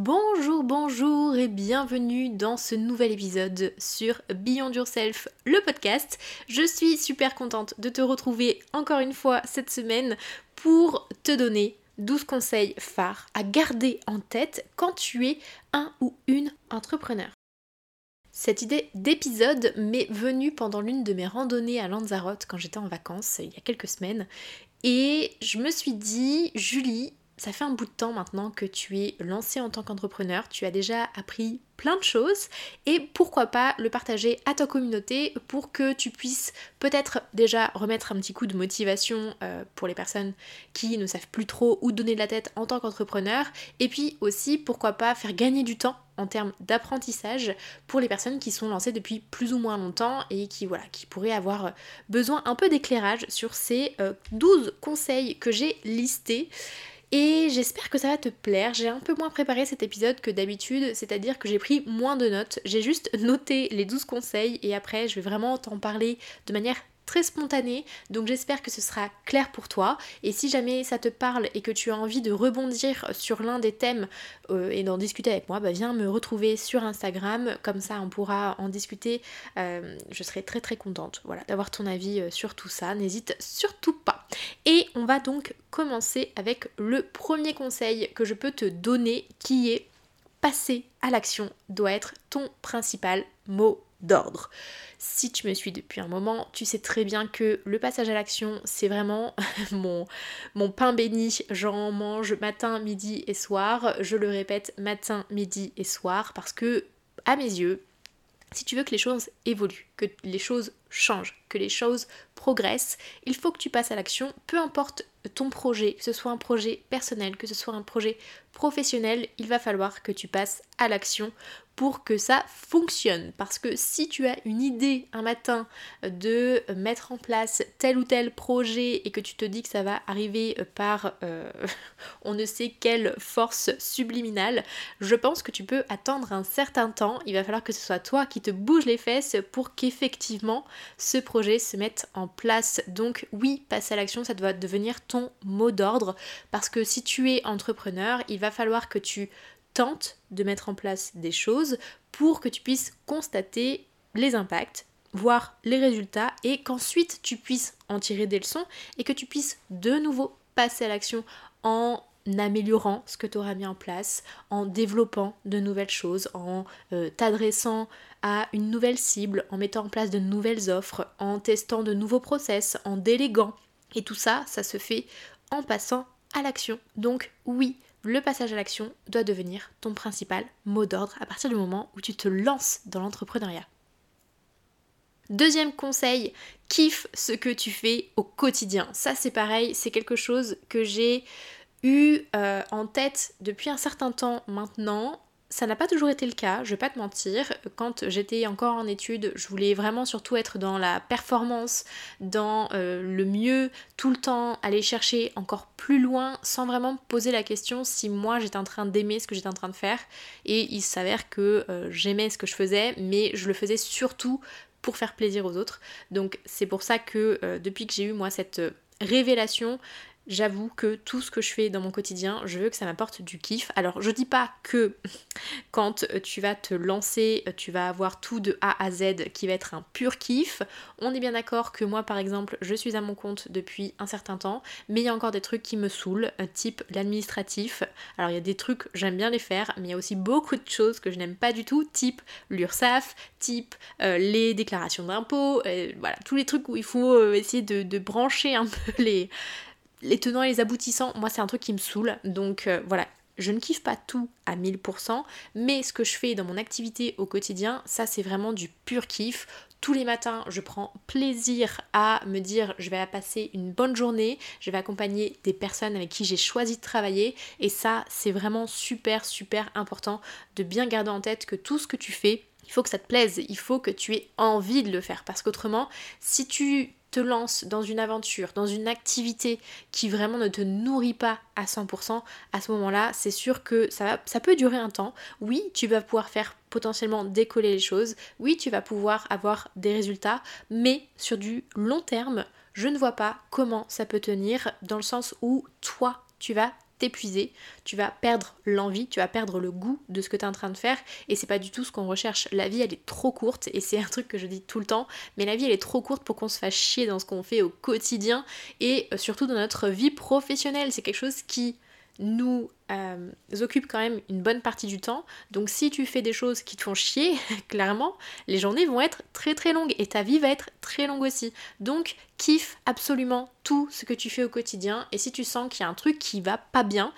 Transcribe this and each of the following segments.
Bonjour, bonjour et bienvenue dans ce nouvel épisode sur Beyond Yourself, le podcast. Je suis super contente de te retrouver encore une fois cette semaine pour te donner 12 conseils phares à garder en tête quand tu es un ou une entrepreneur. Cette idée d'épisode m'est venue pendant l'une de mes randonnées à Lanzarote quand j'étais en vacances il y a quelques semaines et je me suis dit, Julie, ça fait un bout de temps maintenant que tu es lancé en tant qu'entrepreneur, tu as déjà appris plein de choses et pourquoi pas le partager à ta communauté pour que tu puisses peut-être déjà remettre un petit coup de motivation euh, pour les personnes qui ne savent plus trop où donner de la tête en tant qu'entrepreneur. Et puis aussi pourquoi pas faire gagner du temps en termes d'apprentissage pour les personnes qui sont lancées depuis plus ou moins longtemps et qui voilà qui pourraient avoir besoin un peu d'éclairage sur ces 12 euh, conseils que j'ai listés et j'espère que ça va te plaire. J'ai un peu moins préparé cet épisode que d'habitude, c'est-à-dire que j'ai pris moins de notes. J'ai juste noté les 12 conseils et après je vais vraiment t'en parler de manière très spontané, donc j'espère que ce sera clair pour toi. Et si jamais ça te parle et que tu as envie de rebondir sur l'un des thèmes euh, et d'en discuter avec moi, bah viens me retrouver sur Instagram, comme ça on pourra en discuter. Euh, je serai très très contente voilà, d'avoir ton avis euh, sur tout ça, n'hésite surtout pas. Et on va donc commencer avec le premier conseil que je peux te donner qui est passer à l'action doit être ton principal mot d'ordre. Si tu me suis depuis un moment, tu sais très bien que le passage à l'action, c'est vraiment mon, mon pain béni. J'en mange matin, midi et soir. Je le répète matin, midi et soir parce que, à mes yeux, si tu veux que les choses évoluent, que les choses changent, que les choses progressent, il faut que tu passes à l'action, peu importe ton projet, que ce soit un projet personnel, que ce soit un projet professionnel, il va falloir que tu passes à l'action pour que ça fonctionne. Parce que si tu as une idée un matin de mettre en place tel ou tel projet et que tu te dis que ça va arriver par euh, on ne sait quelle force subliminale, je pense que tu peux attendre un certain temps. Il va falloir que ce soit toi qui te bouge les fesses pour qu'effectivement ce projet se mette en place. Donc oui, passer à l'action, ça doit devenir ton mot d'ordre. Parce que si tu es entrepreneur, il va falloir que tu tente de mettre en place des choses pour que tu puisses constater les impacts, voir les résultats et qu'ensuite tu puisses en tirer des leçons et que tu puisses de nouveau passer à l'action en améliorant ce que tu auras mis en place, en développant de nouvelles choses, en euh, t'adressant à une nouvelle cible, en mettant en place de nouvelles offres, en testant de nouveaux process, en déléguant. Et tout ça, ça se fait en passant à l'action. Donc oui, le passage à l'action doit devenir ton principal mot d'ordre à partir du moment où tu te lances dans l'entrepreneuriat. Deuxième conseil, kiffe ce que tu fais au quotidien. Ça c'est pareil, c'est quelque chose que j'ai eu euh, en tête depuis un certain temps maintenant ça n'a pas toujours été le cas, je vais pas te mentir. Quand j'étais encore en études, je voulais vraiment surtout être dans la performance, dans euh, le mieux, tout le temps, aller chercher encore plus loin sans vraiment me poser la question si moi j'étais en train d'aimer ce que j'étais en train de faire. Et il s'avère que euh, j'aimais ce que je faisais, mais je le faisais surtout pour faire plaisir aux autres. Donc c'est pour ça que euh, depuis que j'ai eu moi cette révélation, j'avoue que tout ce que je fais dans mon quotidien, je veux que ça m'apporte du kiff. Alors je dis pas que quand tu vas te lancer, tu vas avoir tout de A à Z qui va être un pur kiff. On est bien d'accord que moi par exemple, je suis à mon compte depuis un certain temps, mais il y a encore des trucs qui me saoulent, type l'administratif. Alors il y a des trucs, j'aime bien les faire, mais il y a aussi beaucoup de choses que je n'aime pas du tout, type l'URSSAF, type euh, les déclarations d'impôts, euh, voilà, tous les trucs où il faut euh, essayer de brancher un peu les les tenants et les aboutissants, moi c'est un truc qui me saoule. Donc euh, voilà, je ne kiffe pas tout à 1000%, mais ce que je fais dans mon activité au quotidien, ça c'est vraiment du pur kiff. Tous les matins, je prends plaisir à me dire je vais passer une bonne journée, je vais accompagner des personnes avec qui j'ai choisi de travailler et ça c'est vraiment super super important de bien garder en tête que tout ce que tu fais, il faut que ça te plaise, il faut que tu aies envie de le faire parce qu'autrement, si tu te lances dans une aventure, dans une activité qui vraiment ne te nourrit pas à 100%, à ce moment-là, c'est sûr que ça, ça peut durer un temps. Oui, tu vas pouvoir faire potentiellement décoller les choses. Oui, tu vas pouvoir avoir des résultats, mais sur du long terme, je ne vois pas comment ça peut tenir dans le sens où toi, tu vas t'épuiser, tu vas perdre l'envie, tu vas perdre le goût de ce que tu es en train de faire et c'est pas du tout ce qu'on recherche. La vie elle est trop courte et c'est un truc que je dis tout le temps, mais la vie elle est trop courte pour qu'on se fasse chier dans ce qu'on fait au quotidien et euh, surtout dans notre vie professionnelle. C'est quelque chose qui nous euh, quand même une bonne partie du temps. Donc si tu fais des choses qui te font chier, clairement, les journées vont être très très longues et ta vie va être très longue aussi. Donc kiffe absolument tout ce que tu fais au quotidien et si tu sens qu'il y a un truc qui va pas bien,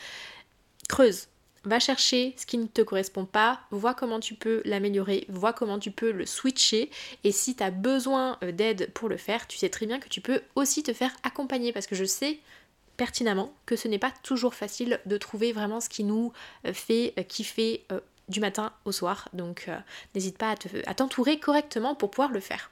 creuse. Va chercher ce qui ne te correspond pas, vois comment tu peux l'améliorer, vois comment tu peux le switcher et si tu as besoin euh, d'aide pour le faire, tu sais très bien que tu peux aussi te faire accompagner parce que je sais pertinemment que ce n'est pas toujours facile de trouver vraiment ce qui nous euh, fait euh, kiffer euh, du matin au soir. Donc n'hésite pas à t'entourer correctement pour pouvoir le faire.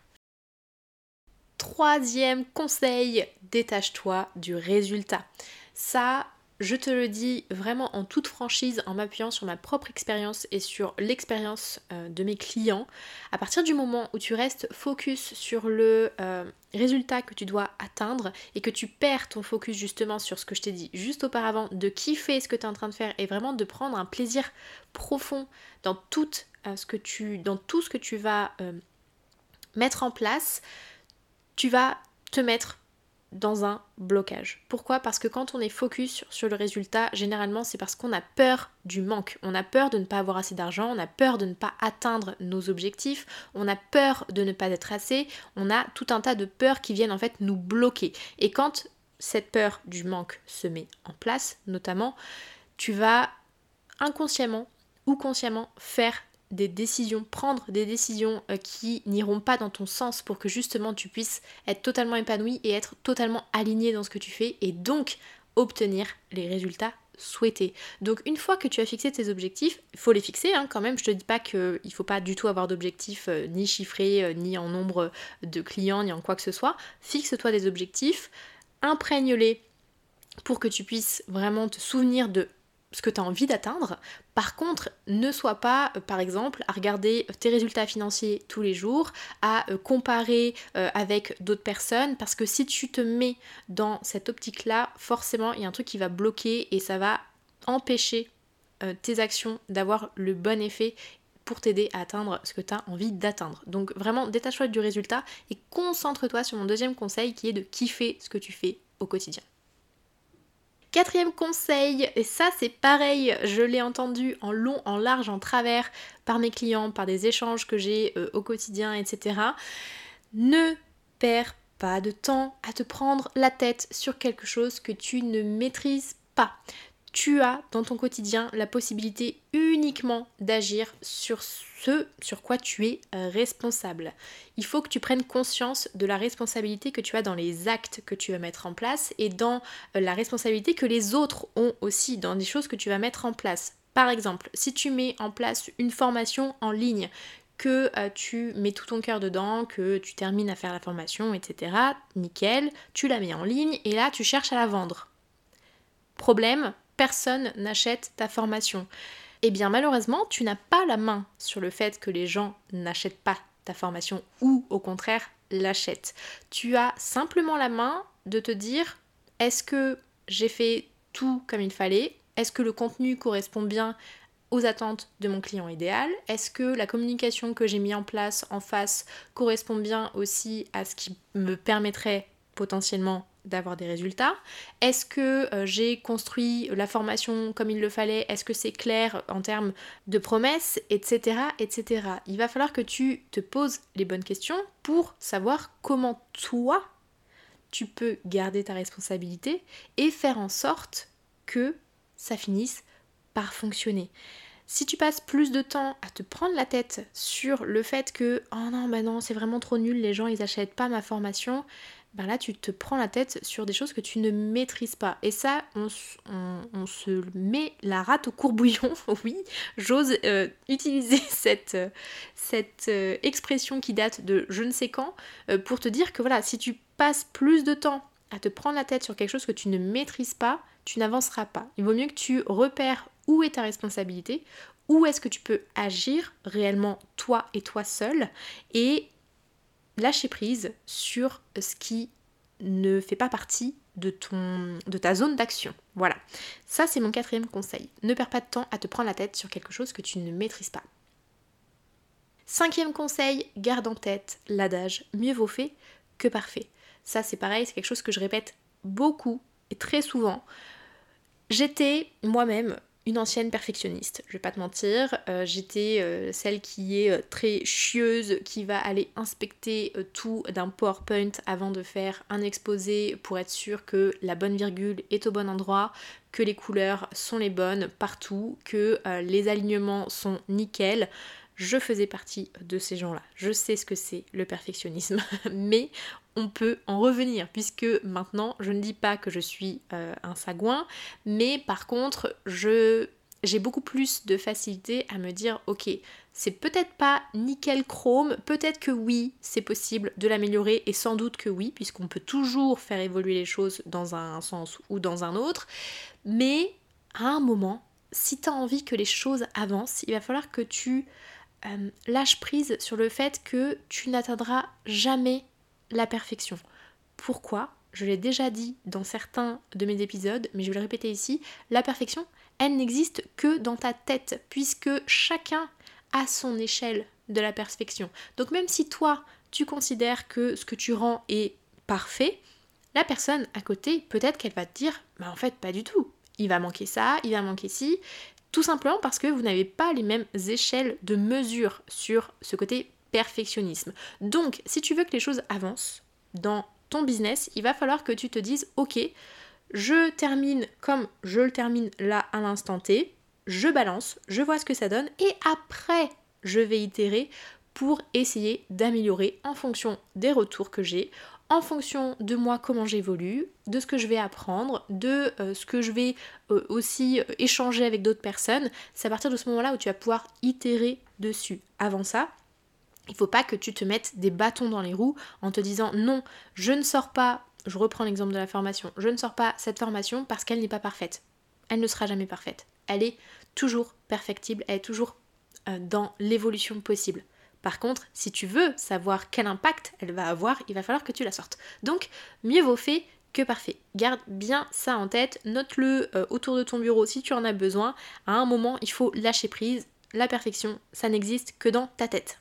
Troisième conseil, détache-toi du résultat. Ça, je te le dis vraiment en toute franchise, en m'appuyant sur ma propre expérience et sur l'expérience euh, de mes clients. À partir du moment où tu restes focus sur le euh, résultat que tu dois atteindre et que tu perds ton focus justement sur ce que je t'ai dit juste auparavant, de kiffer ce que tu es en train de faire et vraiment de prendre un plaisir profond dans tout, euh, ce, que tu, dans tout ce que tu vas mettre en place, tu vas te mettre dans un blocage. Pourquoi? Parce que quand on est focus sur, le résultat, généralement c'est parce qu'on a peur du manque. On a peur de ne pas avoir assez d'argent, on a peur de ne pas atteindre nos objectifs, on a peur de ne pas être assez, on a tout un tas de peurs qui viennent en fait nous bloquer. Et quand cette peur du manque se met en place, notamment, tu vas inconsciemment ou consciemment faire des décisions, prendre des décisions euh, qui n'iront pas dans ton sens pour que justement tu puisses être totalement épanoui et être totalement aligné dans ce que tu fais et donc obtenir les résultats souhaités. Donc une fois que tu as fixé tes objectifs, il faut les fixer hein, quand même, je te dis pas qu'il ne faut pas du tout avoir d'objectifs euh, ni chiffrés, euh, ni en nombre de clients, ni en quoi que ce soit. Fixe-toi des objectifs, imprègne-les pour que tu puisses vraiment te souvenir de ce que tu as envie d'atteindre. Par contre, ne sois pas, euh, par exemple, à regarder tes résultats financiers tous les jours, à euh, comparer euh, avec d'autres personnes, parce que si tu te mets dans cette optique-là, forcément, il y a un truc qui va bloquer et ça va empêcher tes actions d'avoir le bon effet pour t'aider à atteindre ce que tu as envie d'atteindre. Donc vraiment, détache-toi du résultat et concentre-toi sur mon deuxième conseil qui est de kiffer ce que tu fais au quotidien. Quatrième conseil, et ça c'est pareil, je l'ai entendu en long, en large, en travers par mes clients, par des échanges que j'ai euh, au quotidien, etc. Ne perds pas de temps à te prendre la tête sur quelque chose que tu ne maîtrises pas tu as dans ton quotidien la possibilité uniquement d'agir sur ce sur quoi tu es euh, responsable. Il faut que tu prennes conscience de la responsabilité que tu as dans les actes que tu vas mettre en place et dans euh, la responsabilité que les autres ont aussi dans des choses que tu vas mettre en place. Par exemple, si tu mets en place une formation en ligne, que euh, tu mets tout ton cœur dedans, que tu termines à faire la formation, etc. Nickel, tu la mets en ligne et là tu cherches à la vendre. Problème, personne n'achète ta formation. Eh bien malheureusement, tu n'as pas la main sur le fait que les gens n'achètent pas ta formation ou au contraire l'achètent. Tu as simplement la main de te dire est-ce que j'ai fait tout comme il fallait? Est-ce que le contenu correspond bien aux attentes de mon client idéal? Est-ce que la communication que j'ai mis en place en face correspond bien aussi à ce qui me permettrait potentiellement d'avoir des résultats Est-ce que euh, j'ai construit la formation comme il le fallait? Est-ce que c'est clair en termes de promesses? Etc. etc. Il va falloir que tu te poses les bonnes questions pour savoir comment toi tu peux garder ta responsabilité et faire en sorte que ça finisse par fonctionner. Si tu passes plus de temps à te prendre la tête sur le fait que oh non bah non c'est vraiment trop nul, les gens ils achètent pas ma formation, ben là tu te prends la tête sur des choses que tu ne maîtrises pas. Et ça, on, se met la rate au courbouillon, oui, j'ose euh, utiliser cette, cette euh, expression qui date de je ne sais quand, euh, pour te dire que voilà, si tu passes plus de temps à te prendre la tête sur quelque chose que tu ne maîtrises pas, tu n'avanceras pas. Il vaut mieux que tu repères où est ta responsabilité, où est-ce que tu peux agir réellement toi et toi seul, et lâcher prise sur ce qui ne fait pas partie de, ta zone d'action. Voilà. Ça, c'est mon quatrième conseil. Ne perds pas de temps à te prendre la tête sur quelque chose que tu ne maîtrises pas. Cinquième conseil, garde en tête l'adage mieux vaut fait que parfait. Ça, c'est pareil, c'est quelque chose que je répète beaucoup et très souvent. J'étais moi-même ancienne perfectionniste, je vais pas te mentir. Euh, j'étais euh, celle qui est euh, très chieuse, qui va aller inspecter tout d'un PowerPoint avant de faire un exposé pour être sûr que la bonne virgule est au bon endroit, que les couleurs sont les bonnes partout, que les alignements sont nickel je faisais partie de ces gens-là. Je sais ce que c'est le perfectionnisme, mais on peut en revenir, puisque maintenant, je ne dis pas que je suis euh, un sagouin, mais par contre, j'ai beaucoup plus de facilité à me dire ok c'est peut-être pas nickel chrome peut-être que oui c'est possible de l'améliorer et sans doute que oui puisqu'on peut toujours faire évoluer les choses dans un sens ou dans un autre mais à un moment si tu as envie que les choses avancent il va falloir que tu euh, lâche prise sur le fait que tu n'atteindras jamais la perfection. Pourquoi? Je l'ai déjà dit dans certains de mes épisodes, mais je vais le répéter ici, la perfection, elle n'existe que dans ta tête, puisque chacun a son échelle de la perfection. Donc même si toi, tu considères que ce que tu rends est parfait, la personne à côté, peut-être qu'elle va te dire, bah en fait pas du tout. Il va manquer ça, il va manquer ci, tout simplement parce que vous n'avez pas les mêmes échelles de mesure sur ce côté perfectionnisme. Donc, si tu veux que les choses avancent dans ton business, il va falloir que tu te dises, ok, je termine comme je le termine là à l'instant T, je balance, je vois ce que ça donne, et après, je vais itérer pour essayer d'améliorer en fonction des retours que j'ai, en fonction de moi comment j'évolue, de ce que je vais apprendre, de euh, ce que je vais euh, aussi euh, échanger avec d'autres personnes. C'est à partir de ce moment-là où tu vas pouvoir itérer dessus. Avant ça, il ne faut pas que tu te mettes des bâtons dans les roues en te disant non, je ne sors pas, je reprends l'exemple de la formation, je ne sors pas cette formation parce qu'elle n'est pas parfaite. Elle ne sera jamais parfaite. Elle est toujours perfectible, elle est toujours dans l'évolution possible. Par contre, si tu veux savoir quel impact elle va avoir, il va falloir que tu la sortes. Donc, mieux vaut fait que parfait. Garde bien ça en tête, note-le euh, autour de ton bureau si tu en as besoin. À un moment, il faut lâcher prise. La perfection, ça n'existe que dans ta tête.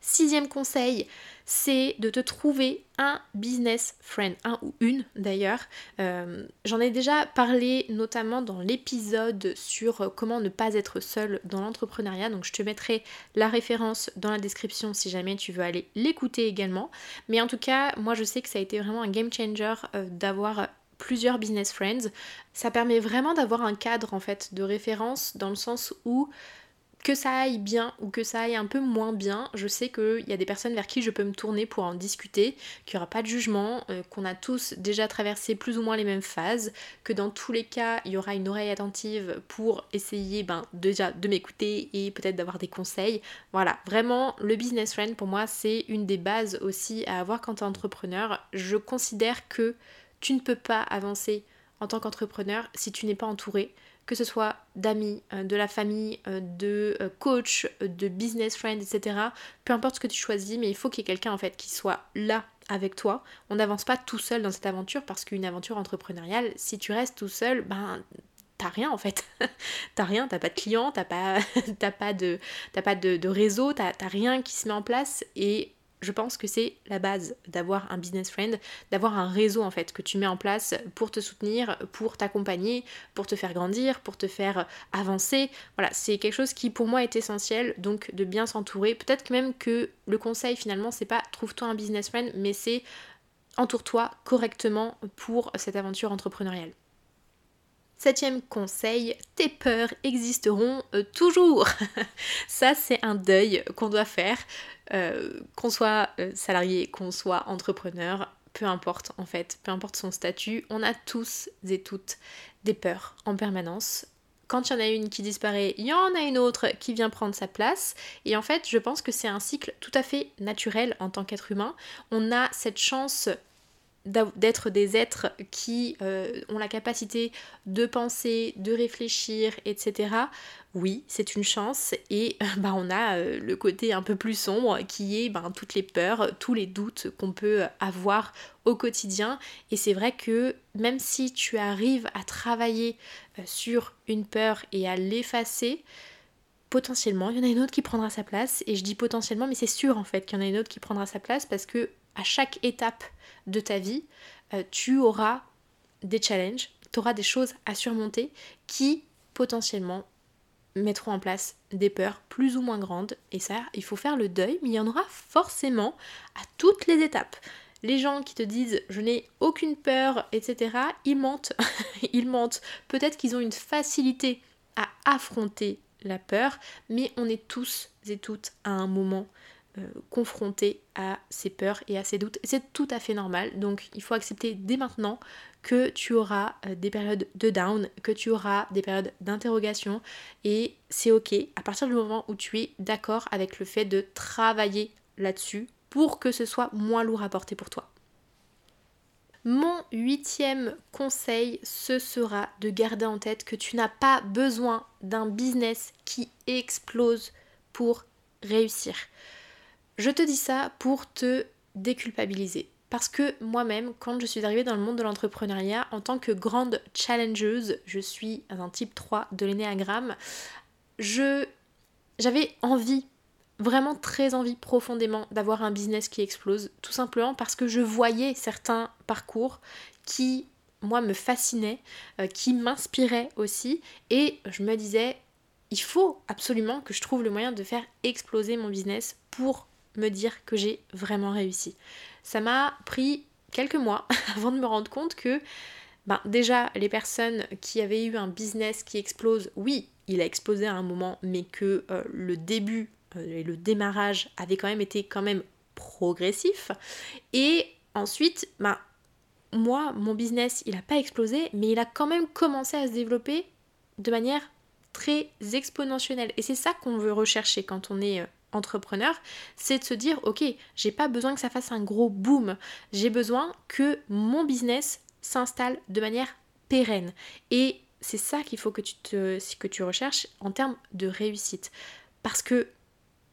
Sixième conseil, c'est de te trouver un business friend, un ou une d'ailleurs. Euh, j'en ai déjà parlé notamment dans l'épisode sur comment ne pas être seul dans l'entrepreneuriat, donc je te mettrai la référence dans la description si jamais tu veux aller l'écouter également. Mais en tout cas, moi je sais que ça a été vraiment un game changer euh, d'avoir plusieurs business friends. Ça permet vraiment d'avoir un cadre en fait de référence dans le sens où que ça aille bien ou que ça aille un peu moins bien, je sais qu'il y a des personnes vers qui je peux me tourner pour en discuter, qu'il n'y aura pas de jugement, euh, qu'on a tous déjà traversé plus ou moins les mêmes phases, que dans tous les cas, il y aura une oreille attentive pour essayer ben, déjà de m'écouter et peut-être d'avoir des conseils. Voilà, vraiment, le business friend pour moi, c'est une des bases aussi à avoir quand tu es entrepreneur. Je considère que tu ne peux pas avancer en tant qu'entrepreneur si tu n'es pas entouré que ce soit d'amis, euh, de la famille, euh, de euh, coach, de business friend, etc. Peu importe ce que tu choisis, mais il faut qu'il y ait quelqu'un en fait qui soit là avec toi. On n'avance pas tout seul dans cette aventure parce qu'une aventure entrepreneuriale, si tu restes tout seul, ben t'as rien en fait. t'as rien, t'as pas de clients, t'as pas, pas, de, pas de, de réseau, t'as rien qui se met en place et je pense que c'est la base d'avoir un business friend, d'avoir un réseau en fait que tu mets en place pour te soutenir, pour t'accompagner, pour te faire grandir, pour te faire avancer. Voilà, c'est quelque chose qui pour moi est essentiel, donc de bien s'entourer. Peut-être même que le conseil finalement c'est pas trouve-toi un business friend, mais c'est entoure-toi correctement pour cette aventure entrepreneuriale. Septième conseil, tes peurs existeront euh, toujours. Ça, c'est un deuil qu'on doit faire. Euh, qu'on soit euh, salarié, qu'on soit entrepreneur, peu importe en fait, peu importe son statut, on a tous et toutes des peurs en permanence. Quand il y en a une qui disparaît, il y en a une autre qui vient prendre sa place. Et en fait, je pense que c'est un cycle tout à fait naturel en tant qu'être humain. On a cette chance d'être des êtres qui euh, ont la capacité de penser, de réfléchir, etc. Oui, c'est une chance et bah, on a euh, le côté un peu plus sombre qui est bah, toutes les peurs, tous les doutes qu'on peut avoir au quotidien. Et c'est vrai que même si tu arrives à travailler euh, sur une peur et à l'effacer, potentiellement, il y en a une autre qui prendra sa place. Et je dis potentiellement, mais c'est sûr en fait qu'il y en a une autre qui prendra sa place parce que à chaque étape de ta vie, euh, tu auras des challenges, tu auras des choses à surmonter qui potentiellement mettront en place des peurs plus ou moins grandes. Et ça, il faut faire le deuil, mais il y en aura forcément à toutes les étapes. Les gens qui te disent je n'ai aucune peur, etc., ils mentent. ils mentent. Peut-être qu'ils ont une facilité à affronter la peur, mais on est tous et toutes à un moment confronté à ces peurs et à ces doutes. C'est tout à fait normal, donc il faut accepter dès maintenant que tu auras euh, des périodes de down, que tu auras des périodes d'interrogation et c'est ok à partir du moment où tu es d'accord avec le fait de travailler là-dessus pour que ce soit moins lourd à porter pour toi. Mon huitième conseil, ce sera de garder en tête que tu n'as pas besoin d'un business qui explose pour réussir. Je te dis ça pour te déculpabiliser. Parce que moi-même, quand je suis arrivée dans le monde de l'entrepreneuriat, en tant que grande challengeuse, je suis un type 3 de l'énéagramme, je j'avais envie, vraiment très envie profondément d'avoir un business qui explose, tout simplement parce que je voyais certains parcours qui, moi, me fascinaient, euh, qui m'inspiraient aussi, et je me disais, il faut absolument que je trouve le moyen de faire exploser mon business pour me dire que j'ai vraiment réussi. Ça m'a pris quelques mois avant de me rendre compte que ben, déjà les personnes qui avaient eu un business qui explose, oui, il a explosé à un moment, mais que euh, le début euh, et le démarrage avait quand même été quand même progressif. Et ensuite, ben, moi, mon business, il n'a pas explosé, mais il a quand même commencé à se développer de manière très exponentielle. Et c'est ça qu'on veut rechercher quand on est euh, entrepreneur, c'est de se dire ok, j'ai pas besoin que ça fasse un gros boom, j'ai besoin que mon business s'installe de manière pérenne. Et c'est ça qu'il faut que tu, te, que tu recherches en termes de réussite. Parce que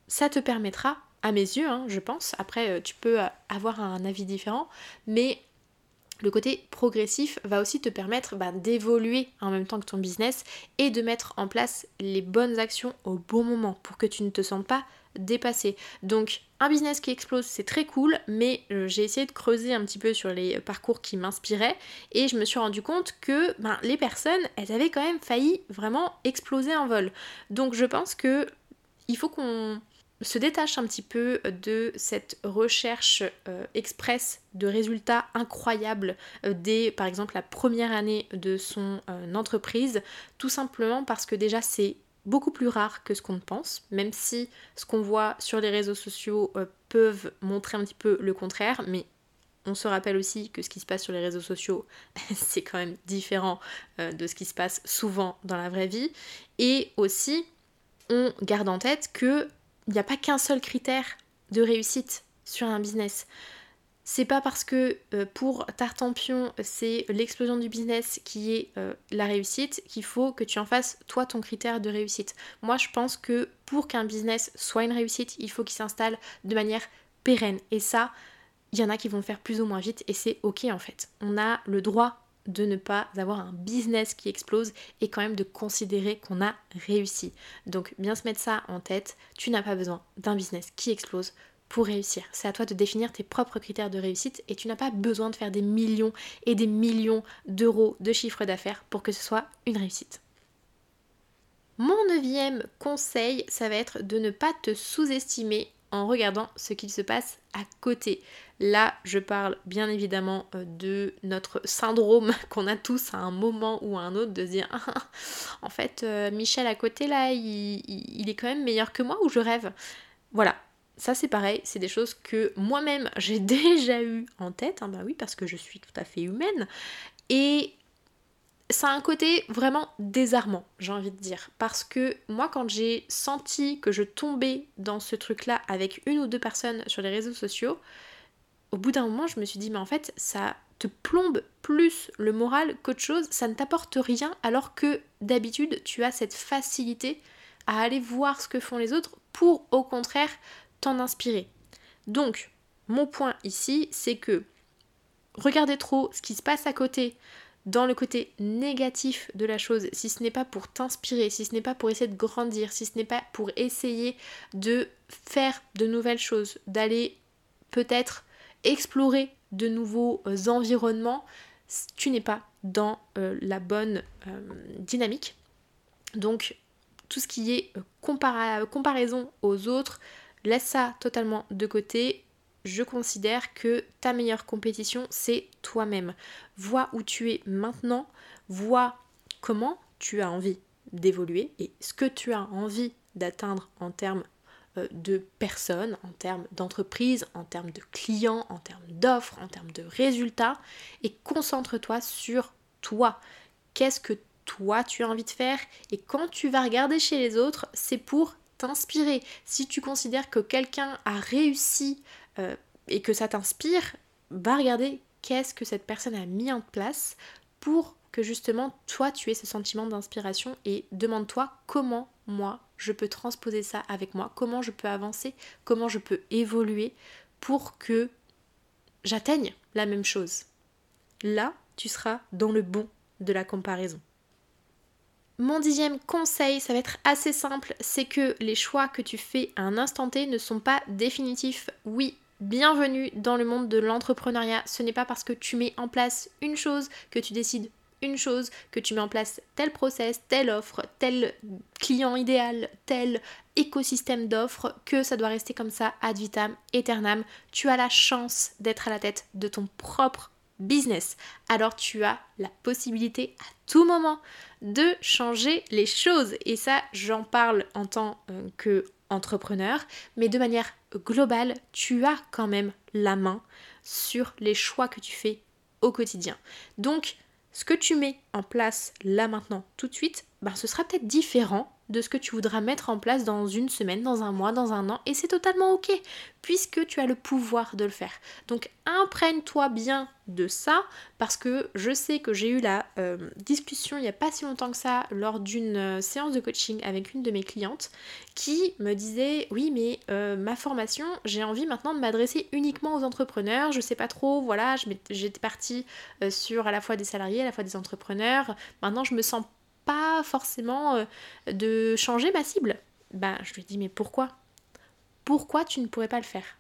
ça te permettra, à mes yeux, hein, je pense, après euh, tu peux euh, avoir un avis différent, mais le côté progressif va aussi te permettre bah, d'évoluer en même temps que ton business et de mettre en place les bonnes actions au bon moment pour que tu ne te sentes pas dépassé. Donc un business qui explose, c'est très cool, mais euh, j'ai essayé de creuser un petit peu sur les parcours qui m'inspiraient et je me suis rendu compte que ben, les personnes, elles avaient quand même failli vraiment exploser en vol. Donc je pense que il faut qu'on se détache un petit peu de cette recherche euh, express de résultats incroyables euh, dès par exemple la première année de son entreprise, tout simplement parce que déjà c'est beaucoup plus rare que ce qu'on pense, même si ce qu'on voit sur les réseaux sociaux euh, peuvent montrer un petit peu le contraire, mais on se rappelle aussi que ce qui se passe sur les réseaux sociaux, c'est quand même différent euh, de ce qui se passe souvent dans la vraie vie. Et aussi, on garde en tête qu'il n'y a pas qu'un seul critère de réussite sur un business. C'est pas parce que euh, pour Tartampion c'est l'explosion du business qui est euh, la réussite qu'il faut que tu en fasses toi ton critère de réussite. Moi je pense que pour qu'un business soit une réussite, il faut qu'il s'installe de manière pérenne. Et ça, il y en a qui vont le faire plus ou moins vite et c'est ok en fait. On a le droit de ne pas avoir un business qui explose et quand même de considérer qu'on a réussi. Donc bien se mettre ça en tête, tu n'as pas besoin d'un business qui explose pour réussir. C'est à toi de définir tes propres critères de réussite et tu n'as pas besoin de faire des millions et des millions d'euros de chiffre d'affaires pour que ce soit une réussite. Mon neuvième conseil, ça va être de ne pas te sous-estimer en regardant ce qu'il se passe à côté. Là, je parle bien évidemment euh, de notre syndrome qu'on a tous à un moment ou à un autre de se dire ah, en fait, euh, Michel à côté là, il est quand même meilleur que moi ou je rêve? Voilà, ça c'est pareil, c'est des choses que moi-même j'ai déjà eu en tête, hein, bah oui, parce que je suis tout à fait humaine. Et ça a un côté vraiment désarmant, j'ai envie de dire. Parce que moi, quand j'ai senti que je tombais dans ce truc-là avec une ou deux personnes sur les réseaux sociaux, au bout d'un moment, je me suis dit, mais en fait, ça te plombe plus le moral qu'autre chose, ça ne t'apporte rien, alors que d'habitude, tu as cette facilité à aller voir ce que font les autres pour, au contraire, inspirer. Donc, mon point ici, c'est que regardez trop ce qui se passe à côté, dans le côté négatif de la chose, si ce n'est pas pour t'inspirer, si ce n'est pas pour essayer de grandir, si ce n'est pas pour essayer de faire de nouvelles choses, d'aller peut-être explorer de nouveaux euh, environnements, tu n'es pas dans euh, la bonne euh, dynamique. Donc tout ce qui est comparaison aux autres, laisse ça totalement de côté je considère que ta meilleure compétition, c'est toi-même. Vois où tu es maintenant, vois comment tu as envie d'évoluer et ce que tu as envie d'atteindre en termes euh, de personnes, en termes d'entreprise, en termes de clients, en termes d'offres, en termes de résultats, et concentre-toi sur toi. Qu'est-ce que toi tu as envie de faire? Et quand tu vas regarder chez les autres, c'est pour t'inspirer. Si tu considères que quelqu'un a réussi euh, et que ça t'inspire, va regarder qu'est-ce que cette personne a mis en place pour que justement toi tu aies ce sentiment d'inspiration et demande-toi comment moi je peux transposer ça avec moi, comment je peux avancer, comment je peux évoluer pour que j'atteigne la même chose. Là, tu seras dans le bon de la comparaison. Mon dixième conseil, ça va être assez simple, c'est que les choix que tu fais à un instant T ne sont pas définitifs. Oui, bienvenue dans le monde de l'entrepreneuriat. Ce n'est pas parce que tu mets en place une chose que tu décides une chose, que tu mets en place tel process, telle offre, tel client idéal, tel écosystème d'offres, que ça doit rester comme ça ad vitam aeternam. Tu as la chance d'être à la tête de ton propre business. Alors tu as la possibilité à tout moment de changer les choses. Et ça, j'en parle en tant euh, que entrepreneur, mais de manière globale, tu as quand même la main sur les choix que tu fais au quotidien. Donc, ce que tu mets en place là maintenant, tout de suite, ben, ce sera peut-être différent de ce que tu voudras mettre en place dans une semaine, dans un mois, dans un an, et c'est totalement ok, puisque tu as le pouvoir de le faire. Donc imprègne-toi bien de ça, parce que je sais que j'ai eu la euh, discussion il n'y a pas si longtemps que ça, lors d'une euh, séance de coaching avec une de mes clientes, qui me disait, oui mais euh, ma formation, j'ai envie maintenant de m'adresser uniquement aux entrepreneurs, je sais pas trop, voilà, j'étais partie sur à la fois des salariés, à la fois des entrepreneurs, maintenant je me sens pas forcément euh, de changer ma cible. Bah, je lui dis, mais pourquoi? Pourquoi tu ne pourrais pas le faire?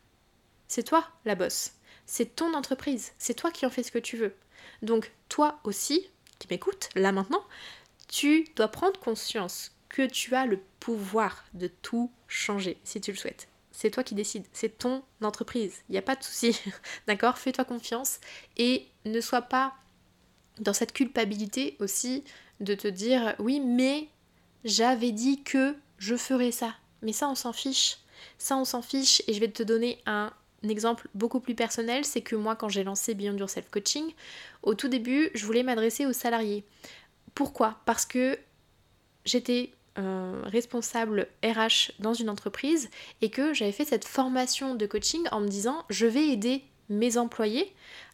C'est toi la bosse. C'est ton entreprise. C'est toi qui en fais ce que tu veux. Donc, toi aussi, qui m'écoutes, là maintenant, tu dois prendre conscience que tu as le pouvoir de tout changer si tu le souhaites. C'est toi qui décides, c'est ton entreprise, il n'y a pas de souci, d'accord? Fais-toi confiance et ne sois pas dans cette culpabilité aussi de te dire oui mais j'avais dit que je ferais ça. Mais ça on s'en fiche. Ça on s'en fiche et je vais te donner un exemple beaucoup plus personnel, c'est que moi quand j'ai lancé Beyond Yourself Coaching, au tout début je voulais m'adresser aux salariés. Pourquoi? Parce que j'étais euh, responsable RH dans une entreprise et que j'avais fait cette formation de coaching en me disant je vais aider mes employés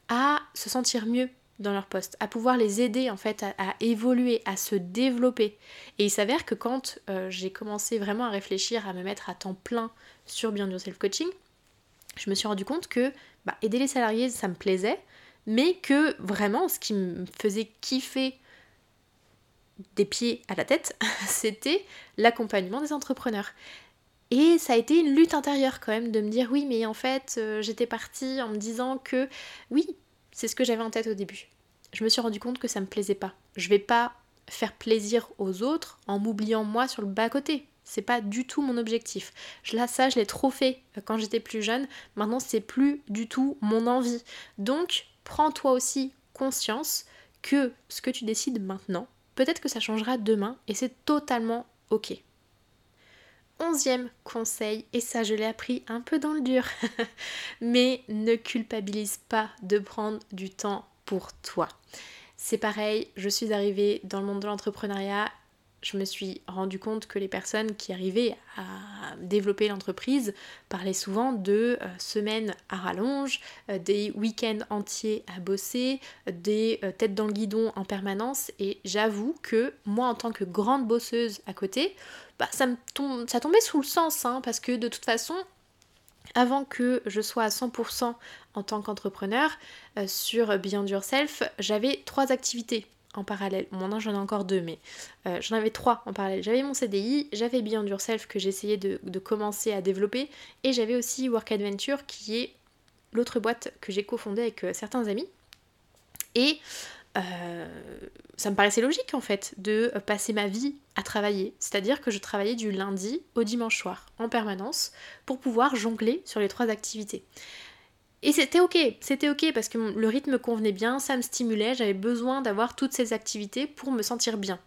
à se sentir mieux dans leur poste, à pouvoir les aider en fait à, évoluer, à se développer. Et il s'avère que quand euh, j'ai commencé vraiment à réfléchir, à me mettre à temps plein sur Beyond Yourself Coaching, je me suis rendu compte que bah, aider les salariés, ça me plaisait, mais que vraiment ce qui me faisait kiffer des pieds à la tête, c'était l'accompagnement des entrepreneurs. Et ça a été une lutte intérieure quand même de me dire oui mais en fait euh, j'étais partie en me disant que oui c'est ce que j'avais en tête au début. Je me suis rendu compte que ça me plaisait pas. Je vais pas faire plaisir aux autres en m'oubliant moi sur le bas-côté. C'est pas du tout mon objectif. Là, ça, je l'ai trop fait euh, quand j'étais plus jeune. Maintenant, c'est plus du tout mon envie. Donc, prends-toi aussi conscience que ce que tu décides maintenant, peut-être que ça changera demain et c'est totalement ok. Onzième conseil, et ça je l'ai appris un peu dans le dur, mais ne culpabilise pas de prendre du temps pour toi. C'est pareil, je suis arrivée dans le monde de l'entrepreneuriat je me suis rendu compte que les personnes qui arrivaient à développer l'entreprise parlaient souvent de euh, semaines à rallonge, euh, des week-ends entiers à bosser, des euh, têtes dans le guidon en permanence. Et j'avoue que moi, en tant que grande bosseuse à côté, bah, ça, tombait sous le sens, hein, parce que de toute façon, avant que je sois à 100% en tant qu'entrepreneur sur Beyond Yourself, j'avais trois activités en parallèle. Mon j'en ai encore deux, mais euh, j'en avais trois en parallèle. J'avais mon CDI, j'avais Beyond Yourself que j'essayais de, de, commencer à développer, et j'avais aussi Work Adventure qui est l'autre boîte que j'ai cofondée avec euh, certains amis. Et euh, ça me paraissait logique en fait de passer ma vie à travailler. C'est-à-dire que je travaillais du lundi au dimanche soir en permanence pour pouvoir jongler sur les trois activités. Et c'était ok, c'était ok parce que le rythme convenait bien, ça me stimulait, j'avais besoin d'avoir toutes ces activités pour me sentir bien.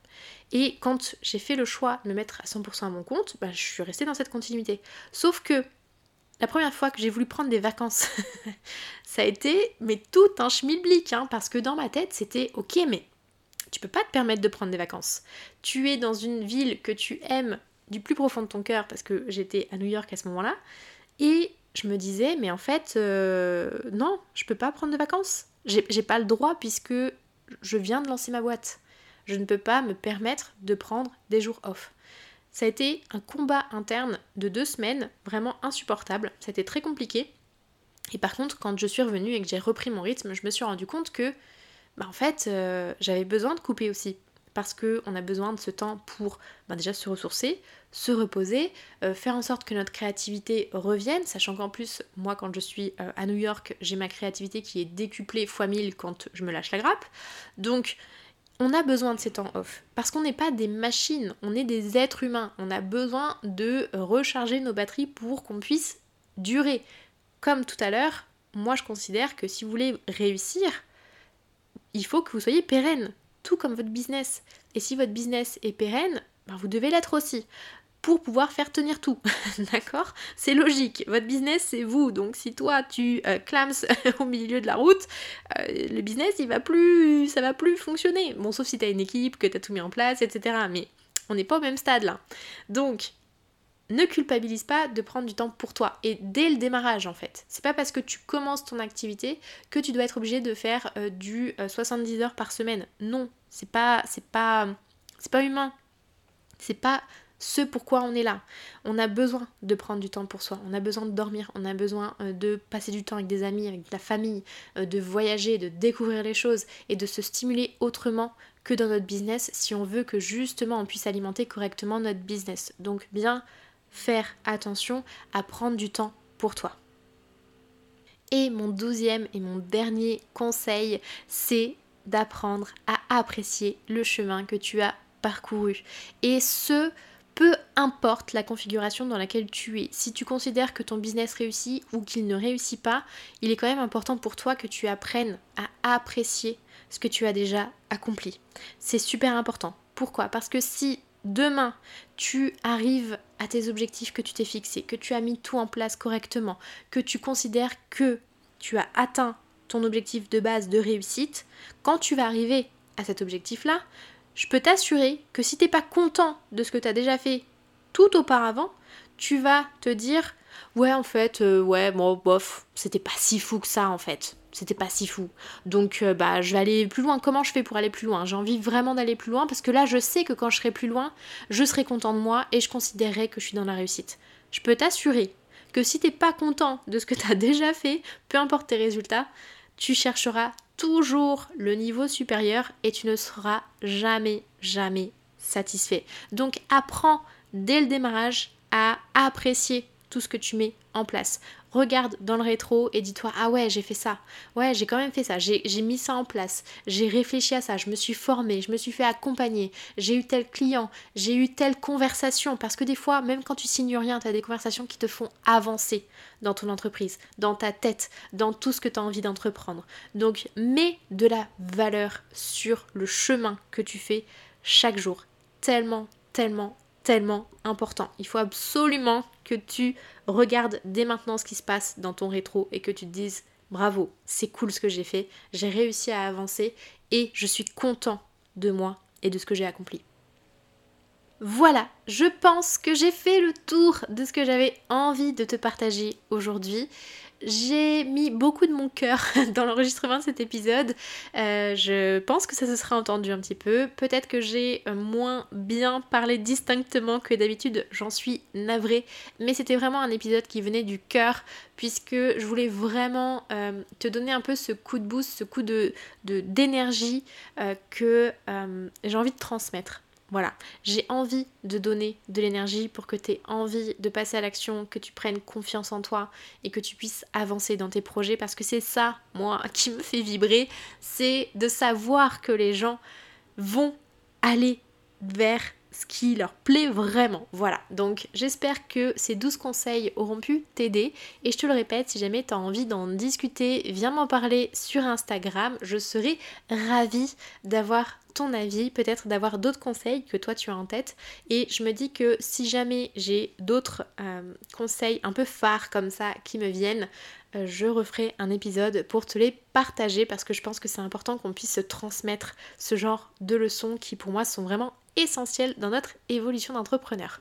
Et quand j'ai fait le choix de me mettre à 100% à mon compte, bah, je suis restée dans cette continuité. Sauf que la première fois que j'ai voulu prendre des vacances, ça a été mais tout un schmilblick, hein, parce que dans ma tête c'était ok, mais tu peux pas te permettre de prendre des vacances. Tu es dans une ville que tu aimes du plus profond de ton cœur, parce que j'étais à New York à ce moment-là, et je me disais, mais en fait, euh, non, je peux pas prendre de vacances. J'ai pas le droit puisque je viens de lancer ma boîte. Je ne peux pas me permettre de prendre des jours off. Ça a été un combat interne de deux semaines, vraiment insupportable. Ça a été très compliqué. Et par contre, quand je suis revenue et que j'ai repris mon rythme, je me suis rendu compte que, bah en fait, euh, j'avais besoin de couper aussi parce qu'on a besoin de ce temps pour ben, déjà se ressourcer, se reposer, euh, faire en sorte que notre créativité revienne, sachant qu'en plus, moi quand je suis euh, à New York, j'ai ma créativité qui est décuplée fois 1000 quand je me lâche la grappe. Donc, on a besoin de ces temps off, parce qu'on n'est pas des machines, on est des êtres humains, on a besoin de recharger nos batteries pour qu'on puisse durer. Comme tout à l'heure, moi je considère que si vous voulez réussir, il faut que vous soyez pérenne tout comme votre business. Et si votre business est pérenne, ben vous devez l'être aussi pour pouvoir faire tenir tout. D'accord? C'est logique. Votre business, c'est vous. Donc si toi, tu euh, clames au milieu de la route, euh, le business, il va plus, ça va plus fonctionner. Bon, sauf si tu as une équipe, que tu as tout mis en place, etc. Mais on n'est pas au même stade là. Donc, ne culpabilise pas de prendre du temps pour toi et dès le démarrage en fait. C'est pas parce que tu commences ton activité que tu dois être obligé de faire euh, du 70 euh, heures par semaine. Non, c'est pas c'est pas c'est pas humain. C'est pas ce pourquoi on est là. On a besoin de prendre du temps pour soi, on a besoin de dormir, on a besoin euh, de passer du temps avec des amis, avec la famille, de voyager, de découvrir les choses et de se stimuler autrement que dans notre business si on veut que justement on puisse alimenter correctement notre business. Donc bien faire attention à prendre du temps pour toi. Et mon douzième et mon dernier conseil, c'est d'apprendre à apprécier le chemin que tu as parcouru. Et ce, peu importe la configuration dans laquelle tu es. Si tu considères que ton business réussit ou qu'il ne réussit pas, il est quand même important pour toi que tu apprennes à apprécier ce que tu as déjà accompli. C'est super important. Pourquoi? Parce que si demain tu arrives à tes objectifs que tu t'es fixés, que tu as mis tout en place correctement, que tu considères que tu as atteint ton objectif de base de réussite, quand tu vas arriver à cet objectif-là, je peux t'assurer que si tu n'es pas content de ce que tu as déjà fait tout auparavant, tu vas te dire ouais en fait euh, ouais bon bof c'était pas si fou que ça en fait c'était pas si fou. Donc euh, bah je vais aller plus loin. Comment je fais pour aller plus loin? J'ai envie vraiment d'aller plus loin parce que là je sais que quand je serai plus loin, je serai content de moi et je considérerai que je suis dans la réussite. Je peux t'assurer que si t'es pas content de ce que tu as déjà fait, peu importe tes résultats, tu chercheras toujours le niveau supérieur et tu ne seras jamais, jamais satisfait. Donc apprends dès le démarrage à apprécier tout ce que tu mets en place. Regarde dans le rétro et dis-toi ah ouais j'ai fait ça, ouais j'ai quand même fait ça, j'ai mis ça en place, j'ai réfléchi à ça, je me suis formée, je me suis fait accompagner, j'ai eu tel client, j'ai eu telle conversation, parce que des fois même quand tu signes rien, tu as des conversations qui te font avancer dans ton entreprise, dans ta tête, dans tout ce que tu as envie d'entreprendre. Donc mets de la valeur sur le chemin que tu fais chaque jour. Tellement, tellement tellement important. Il faut absolument que tu regardes dès maintenant ce qui se passe dans ton rétro et que tu te dises bravo, c'est cool ce que j'ai fait, j'ai réussi à avancer et je suis content de moi et de ce que j'ai accompli. Voilà, je pense que j'ai fait le tour de ce que j'avais envie de te partager aujourd'hui. J'ai mis beaucoup de mon cœur dans l'enregistrement de cet épisode. Euh, je pense que ça se sera entendu un petit peu. Peut-être que j'ai euh, moins bien parlé distinctement que d'habitude, j'en suis navrée. Mais c'était vraiment un épisode qui venait du cœur puisque je voulais vraiment euh, te donner un peu ce coup de boost, ce coup de d'énergie que j'ai envie de transmettre. Voilà, j'ai envie de donner de l'énergie pour que tu aies envie de passer à l'action, que tu prennes confiance en toi et que tu puisses avancer dans tes projets parce que c'est ça, moi, qui me fait vibrer, c'est de savoir que les gens vont aller vers ce qui leur plaît vraiment. Voilà, donc j'espère que ces 12 conseils auront pu t'aider. Et je te le répète, si jamais tu as envie d'en discuter, viens m'en parler sur Instagram. Je serai ravie d'avoir ton avis, peut-être d'avoir d'autres conseils que toi tu as en tête. Et je me dis que si jamais j'ai d'autres euh, conseils un peu phares comme ça qui me viennent, euh, je referai un épisode pour te les partager parce que je pense que c'est important qu'on puisse se transmettre ce genre de leçons qui pour moi sont vraiment essentielles dans notre évolution d'entrepreneur.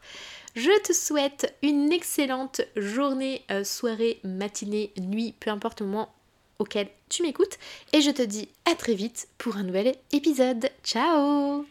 Je te souhaite une excellente journée, euh, soirée, matinée, nuit, peu importe le moment auquel tu m'écoutes et je te dis à très vite pour un nouvel épisode. Ciao